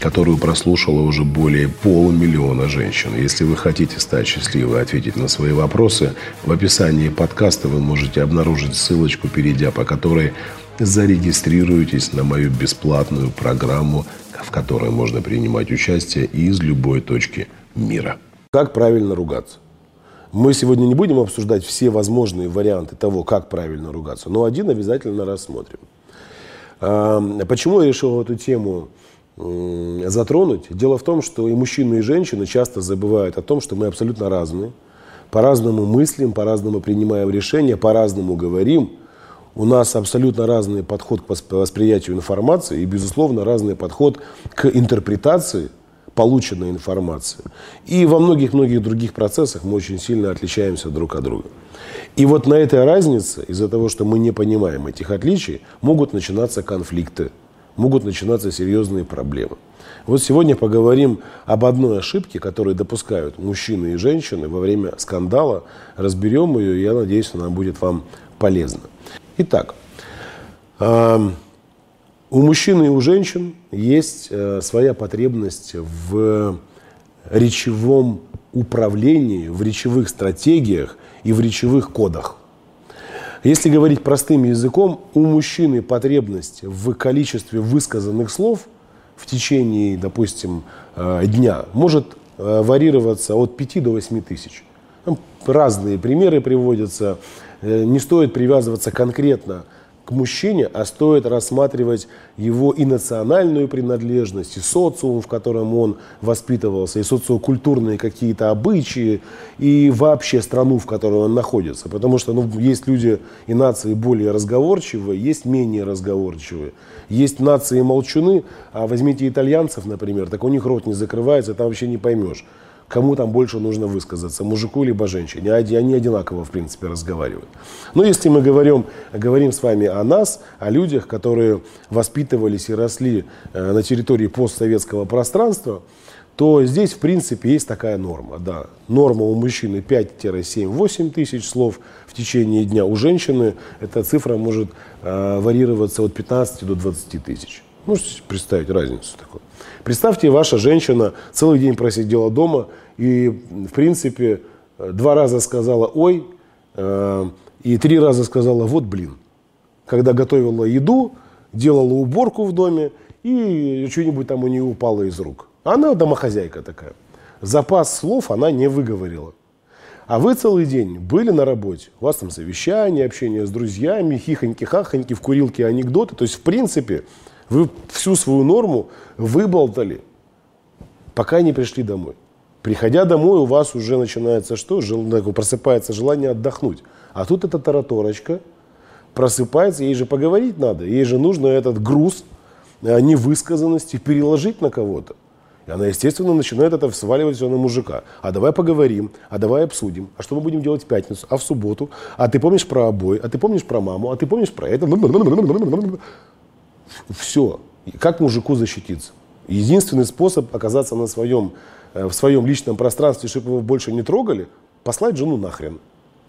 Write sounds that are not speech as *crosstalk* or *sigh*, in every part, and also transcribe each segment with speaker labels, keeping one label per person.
Speaker 1: которую прослушало уже более полумиллиона женщин. Если вы хотите стать счастливой и ответить на свои вопросы, в описании подкаста вы можете обнаружить ссылочку, перейдя по которой зарегистрируйтесь на мою бесплатную программу, в которой можно принимать участие из любой точки мира.
Speaker 2: Как правильно ругаться? Мы сегодня не будем обсуждать все возможные варианты того, как правильно ругаться, но один обязательно рассмотрим. Почему я решил эту тему затронуть? Дело в том, что и мужчины, и женщины часто забывают о том, что мы абсолютно разные. По-разному мыслим, по-разному принимаем решения, по-разному говорим. У нас абсолютно разный подход к восприятию информации и, безусловно, разный подход к интерпретации полученной информации. И во многих-многих других процессах мы очень сильно отличаемся друг от друга. И вот на этой разнице, из-за того, что мы не понимаем этих отличий, могут начинаться конфликты, могут начинаться серьезные проблемы. Вот сегодня поговорим об одной ошибке, которую допускают мужчины и женщины во время скандала. Разберем ее, и я надеюсь, она будет вам полезна. Итак, у мужчин и у женщин есть э, своя потребность в речевом управлении, в речевых стратегиях и в речевых кодах. Если говорить простым языком, у мужчины потребность в количестве высказанных слов в течение, допустим, э, дня может э, варьироваться от 5 до 8 тысяч. Разные примеры приводятся. Э, не стоит привязываться конкретно мужчине, а стоит рассматривать его и национальную принадлежность, и социум, в котором он воспитывался, и социокультурные какие-то обычаи, и вообще страну, в которой он находится. Потому что ну, есть люди и нации более разговорчивые, есть менее разговорчивые. Есть нации молчуны, а возьмите итальянцев, например, так у них рот не закрывается, там вообще не поймешь кому там больше нужно высказаться, мужику либо женщине. Они одинаково, в принципе, разговаривают. Но если мы говорим, говорим с вами о нас, о людях, которые воспитывались и росли э, на территории постсоветского пространства, то здесь, в принципе, есть такая норма. Да. Норма у мужчины 5-7-8 тысяч слов в течение дня. У женщины эта цифра может э, варьироваться от 15 до 20 тысяч. Можете представить разницу такую? Представьте, ваша женщина целый день просидела дома и, в принципе, два раза сказала «ой» э, и три раза сказала «вот блин». Когда готовила еду, делала уборку в доме и что-нибудь там у нее упало из рук. Она домохозяйка такая. Запас слов она не выговорила. А вы целый день были на работе, у вас там совещание, общение с друзьями, хихоньки-хахоньки, в курилке анекдоты. То есть, в принципе, вы всю свою норму выболтали, пока не пришли домой. Приходя домой, у вас уже начинается что? Просыпается желание отдохнуть. А тут эта тараторочка просыпается, ей же поговорить надо. Ей же нужно этот груз э, невысказанности переложить на кого-то. И она, естественно, начинает это сваливать все на мужика. А давай поговорим, а давай обсудим. А что мы будем делать в пятницу, а в субботу? А ты помнишь про обои, а ты помнишь про маму, а ты помнишь про это? Все. Как мужику защититься? Единственный способ оказаться на своем, э, в своем личном пространстве, чтобы его больше не трогали, послать жену нахрен.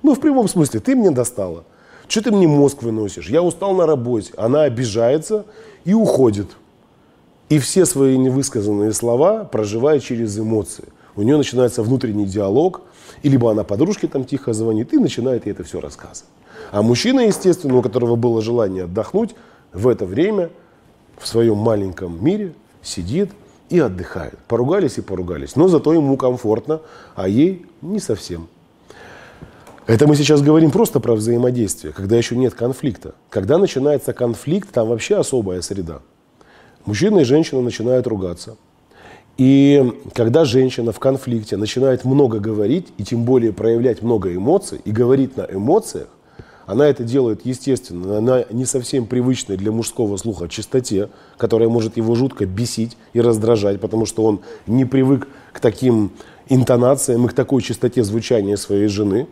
Speaker 2: Ну, в прямом смысле, ты мне достала. Что ты мне мозг выносишь? Я устал на работе. Она обижается и уходит. И все свои невысказанные слова проживает через эмоции. У нее начинается внутренний диалог, и либо она подружке там тихо звонит и начинает ей это все рассказывать. А мужчина, естественно, у которого было желание отдохнуть, в это время в своем маленьком мире сидит и отдыхает. Поругались и поругались. Но зато ему комфортно, а ей не совсем. Это мы сейчас говорим просто про взаимодействие, когда еще нет конфликта. Когда начинается конфликт, там вообще особая среда. Мужчина и женщина начинают ругаться. И когда женщина в конфликте начинает много говорить, и тем более проявлять много эмоций, и говорить на эмоциях, она это делает, естественно, она не совсем привычной для мужского слуха чистоте, которая может его жутко бесить и раздражать, потому что он не привык к таким интонациям и к такой чистоте звучания своей жены.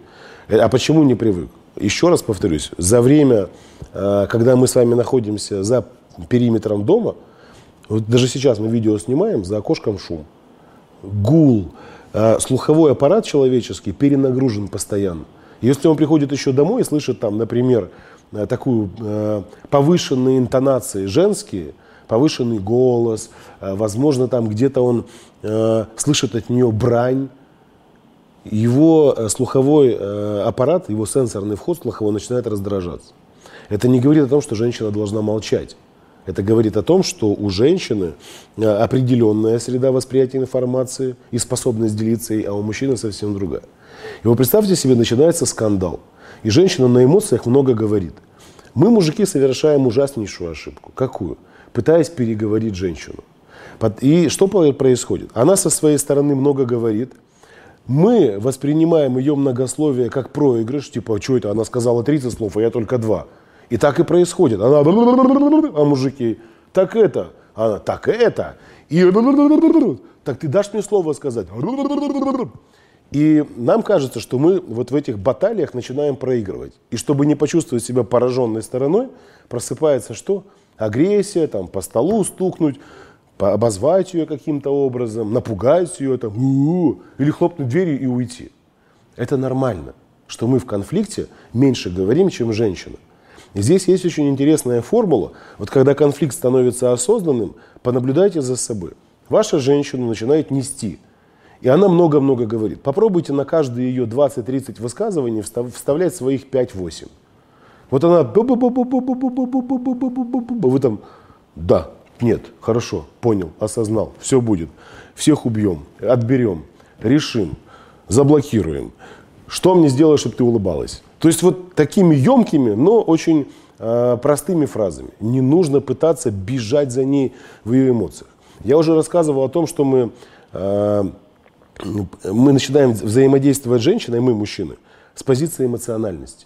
Speaker 2: Э, а почему не привык? Еще раз повторюсь, за время, э, когда мы с вами находимся за периметром дома, вот даже сейчас мы видео снимаем, за окошком шум, гул, э, слуховой аппарат человеческий перенагружен постоянно. Если он приходит еще домой и слышит там, например, такую повышенные интонации женские, повышенный голос, возможно, там где-то он слышит от нее брань, его э, слуховой э, аппарат, его сенсорный вход слуховой начинает раздражаться. Это не говорит о том, что женщина должна молчать. Это говорит о том, что у женщины э, определенная среда восприятия информации и способность делиться ей, а у мужчины совсем другая. И вот представьте себе, начинается скандал. И женщина на эмоциях много говорит. Мы, мужики, совершаем ужаснейшую ошибку. Какую? Пытаясь переговорить женщину. И что происходит? Она со своей стороны много говорит – мы воспринимаем ее многословие как проигрыш, типа, что это, она сказала 30 слов, а я только два. И так и происходит. Она, а мужики, так это, она, так это, и так ты дашь мне слово сказать. И нам кажется, что мы вот в этих баталиях начинаем проигрывать. И чтобы не почувствовать себя пораженной стороной, просыпается что? Агрессия, там, по столу стукнуть, обозвать ее каким-то образом, напугать ее там, или хлопнуть дверью и уйти. Это нормально, что мы в конфликте меньше говорим, чем женщина. Здесь есть очень интересная формула. Вот когда конфликт становится осознанным, понаблюдайте за собой. Ваша женщина начинает нести. И она много-много говорит. Попробуйте на каждые ее 20-30 высказываний вставлять своих 5-8. Вот она... Вы там... Да, нет, хорошо, понял, осознал, все будет. Всех убьем, отберем, решим, заблокируем. Что мне сделать, чтобы ты улыбалась? То есть вот такими емкими, но очень э, простыми фразами. Не нужно пытаться бежать за ней в ее эмоциях. Я уже рассказывал о том, что мы, э, мы начинаем взаимодействовать с женщиной, мы, мужчины, с позиции эмоциональности.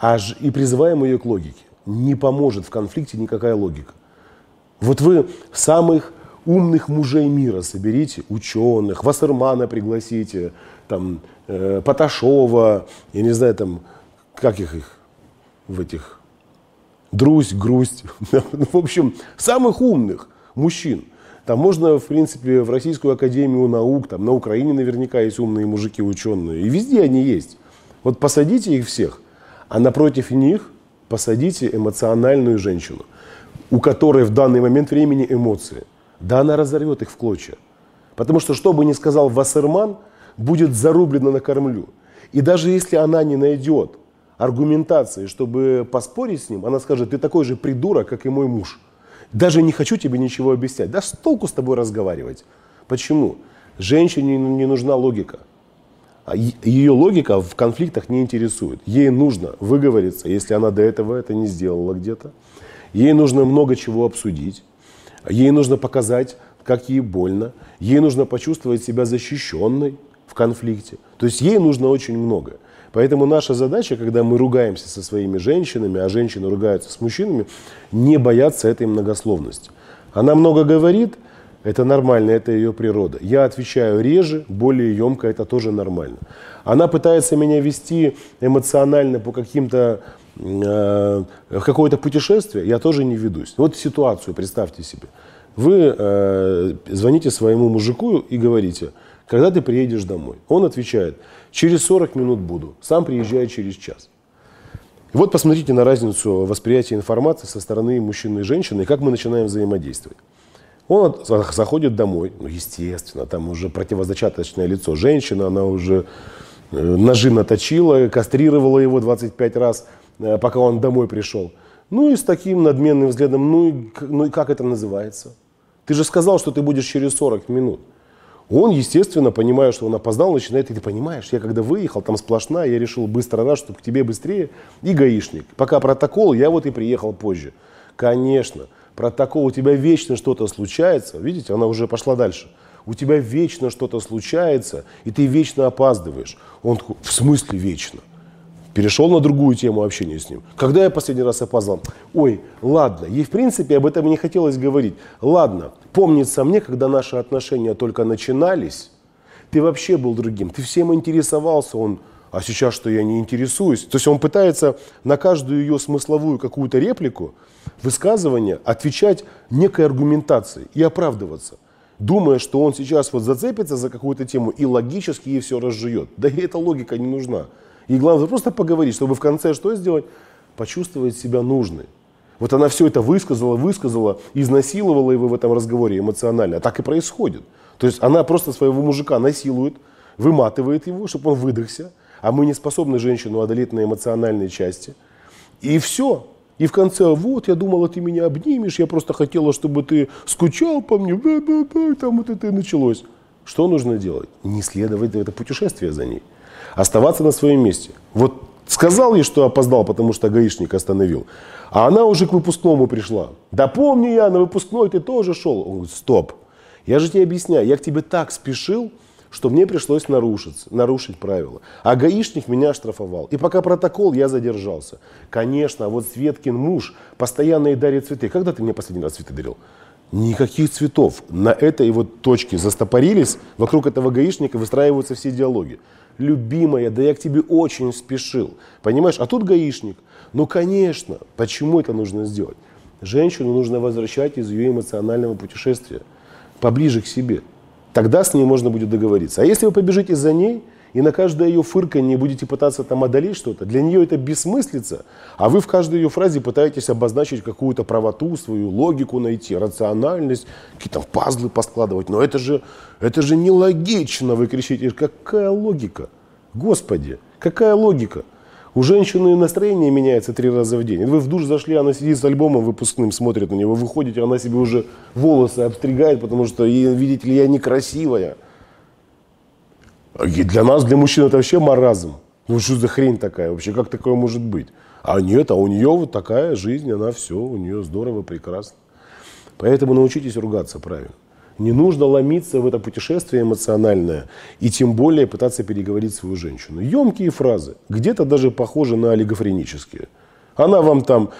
Speaker 2: Аж и призываем ее к логике. Не поможет в конфликте никакая логика. Вот вы самых умных мужей мира соберите, ученых, Вассермана пригласите, там, э, Поташова, я не знаю, там, как их, их в этих, Друзь, Грусть, *laughs* в общем, самых умных мужчин. Там можно, в принципе, в Российскую Академию Наук, там на Украине наверняка есть умные мужики, ученые, и везде они есть. Вот посадите их всех, а напротив них посадите эмоциональную женщину – у которой в данный момент времени эмоции, да она разорвет их в клочья. Потому что, что бы ни сказал Вассерман, будет зарублено на кормлю. И даже если она не найдет аргументации, чтобы поспорить с ним, она скажет, ты такой же придурок, как и мой муж. Даже не хочу тебе ничего объяснять. Да толку с тобой разговаривать. Почему? Женщине не нужна логика. А Ее логика в конфликтах не интересует. Ей нужно выговориться, если она до этого это не сделала где-то. Ей нужно много чего обсудить. Ей нужно показать, как ей больно. Ей нужно почувствовать себя защищенной в конфликте. То есть ей нужно очень много. Поэтому наша задача, когда мы ругаемся со своими женщинами, а женщины ругаются с мужчинами, не бояться этой многословности. Она много говорит, это нормально, это ее природа. Я отвечаю реже, более емко, это тоже нормально. Она пытается меня вести эмоционально по каким-то Э, какое-то путешествие, я тоже не ведусь. Вот ситуацию представьте себе. Вы э, звоните своему мужику и говорите, когда ты приедешь домой? Он отвечает, через 40 минут буду, сам приезжает через час. И вот посмотрите на разницу восприятия информации со стороны мужчины и женщины, и как мы начинаем взаимодействовать. Он заходит домой, ну, естественно, там уже противозачаточное лицо женщины, она уже э, ножи наточила, кастрировала его 25 раз – Э, пока он домой пришел. Ну и с таким надменным взглядом, ну и, ну и как это называется? Ты же сказал, что ты будешь через 40 минут. Он, естественно, понимая, что он опоздал, начинает, и ты понимаешь, я когда выехал, там сплошная, я решил быстро раз, чтобы к тебе быстрее, и гаишник. Пока протокол, я вот и приехал позже. Конечно, протокол, у тебя вечно что-то случается, видите, она уже пошла дальше. У тебя вечно что-то случается, и ты вечно опаздываешь. Он такой, в смысле вечно? Перешел на другую тему общения с ним. Когда я последний раз опоздал? Ой, ладно, ей в принципе об этом не хотелось говорить. Ладно, помнится мне, когда наши отношения только начинались, ты вообще был другим, ты всем интересовался, он, а сейчас что я не интересуюсь. То есть он пытается на каждую ее смысловую какую-то реплику, высказывание отвечать некой аргументацией и оправдываться думая, что он сейчас вот зацепится за какую-то тему и логически ей все разжует. Да и эта логика не нужна. И главное просто поговорить, чтобы в конце что сделать? Почувствовать себя нужной. Вот она все это высказала, высказала, изнасиловала его в этом разговоре эмоционально. А так и происходит. То есть она просто своего мужика насилует, выматывает его, чтобы он выдохся. А мы не способны женщину одолеть на эмоциональной части. И все. И в конце, вот, я думала, ты меня обнимешь, я просто хотела, чтобы ты скучал по мне, там вот это и началось. Что нужно делать? Не следовать это путешествие за ней. Оставаться на своем месте. Вот сказал ей, что опоздал, потому что гаишник остановил. А она уже к выпускному пришла. Да помню я, на выпускной ты тоже шел. Он говорит, стоп. Я же тебе объясняю, я к тебе так спешил, что мне пришлось нарушиться, нарушить правила. А гаишник меня штрафовал. И пока протокол, я задержался. Конечно, вот Светкин муж постоянно ей дарит цветы. Когда ты мне последний раз цветы дарил? Никаких цветов. На этой вот точке застопорились, вокруг этого гаишника выстраиваются все диалоги. Любимая, да я к тебе очень спешил. Понимаешь? А тут гаишник. Ну, конечно, почему это нужно сделать? Женщину нужно возвращать из ее эмоционального путешествия поближе к себе. Тогда с ней можно будет договориться. А если вы побежите за ней и на каждое ее фырканье будете пытаться там одолеть что-то, для нее это бессмыслица, а вы в каждой ее фразе пытаетесь обозначить какую-то правоту, свою логику найти, рациональность, какие-то пазлы поскладывать. Но это же, это же нелогично, вы кричите. Какая логика? Господи, какая логика? У женщины настроение меняется три раза в день. Вы в душ зашли, она сидит с альбомом выпускным, смотрит на него. Вы выходите, она себе уже волосы обстригает, потому что, видите ли, я некрасивая. Для нас, для мужчин, это вообще маразм. Ну что за хрень такая вообще? Как такое может быть? А нет, а у нее вот такая жизнь, она все, у нее здорово, прекрасно. Поэтому научитесь ругаться правильно. Не нужно ломиться в это путешествие эмоциональное и тем более пытаться переговорить свою женщину. Емкие фразы, где-то даже похожи на олигофренические. Она вам там,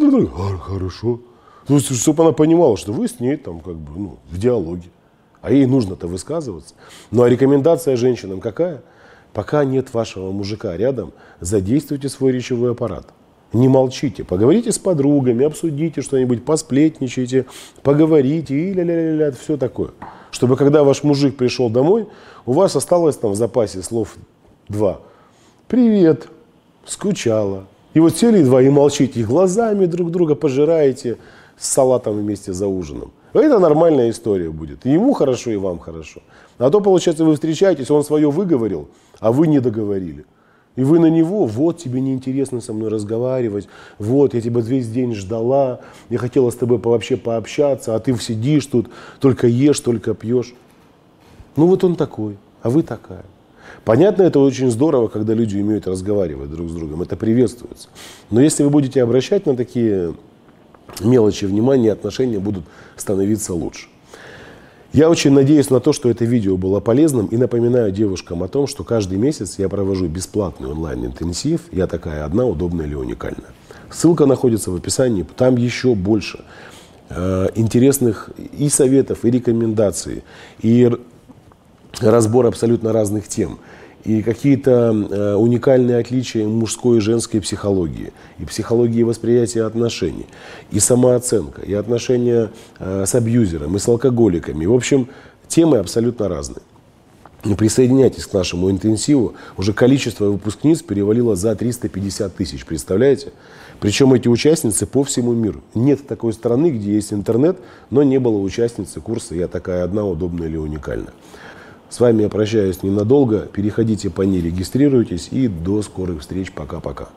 Speaker 2: такой, ага, хорошо. Есть, чтобы она понимала, что вы с ней там как бы ну, в диалоге. А ей нужно-то высказываться. Ну а рекомендация женщинам какая? Пока нет вашего мужика рядом, задействуйте свой речевой аппарат. Не молчите, поговорите с подругами, обсудите что-нибудь, посплетничайте, поговорите и ля-ля-ля-ля, все такое. Чтобы когда ваш мужик пришел домой, у вас осталось там в запасе слов два. Привет, скучала. И вот сели два и молчите, и глазами друг друга пожираете с салатом вместе за ужином. Это нормальная история будет. И ему хорошо, и вам хорошо. А то, получается, вы встречаетесь, он свое выговорил, а вы не договорили. И вы на него, вот тебе неинтересно со мной разговаривать, вот я тебя весь день ждала, я хотела с тобой вообще пообщаться, а ты сидишь тут, только ешь, только пьешь. Ну вот он такой, а вы такая. Понятно, это очень здорово, когда люди умеют разговаривать друг с другом, это приветствуется. Но если вы будете обращать на такие мелочи внимания, отношения будут становиться лучше. Я очень надеюсь на то, что это видео было полезным и напоминаю девушкам о том, что каждый месяц я провожу бесплатный онлайн-интенсив «Я такая одна, удобная или уникальная». Ссылка находится в описании, там еще больше э, интересных и советов, и рекомендаций, и разбор абсолютно разных тем – и какие-то э, уникальные отличия мужской и женской психологии, и психологии восприятия отношений, и самооценка, и отношения э, с абьюзером, и с алкоголиками. В общем, темы абсолютно разные. Присоединяйтесь к нашему интенсиву. Уже количество выпускниц перевалило за 350 тысяч, представляете? Причем эти участницы по всему миру. Нет такой страны, где есть интернет, но не было участницы курса «Я такая одна, удобная или уникальная». С вами я прощаюсь ненадолго. Переходите по ней, регистрируйтесь и до скорых встреч. Пока-пока.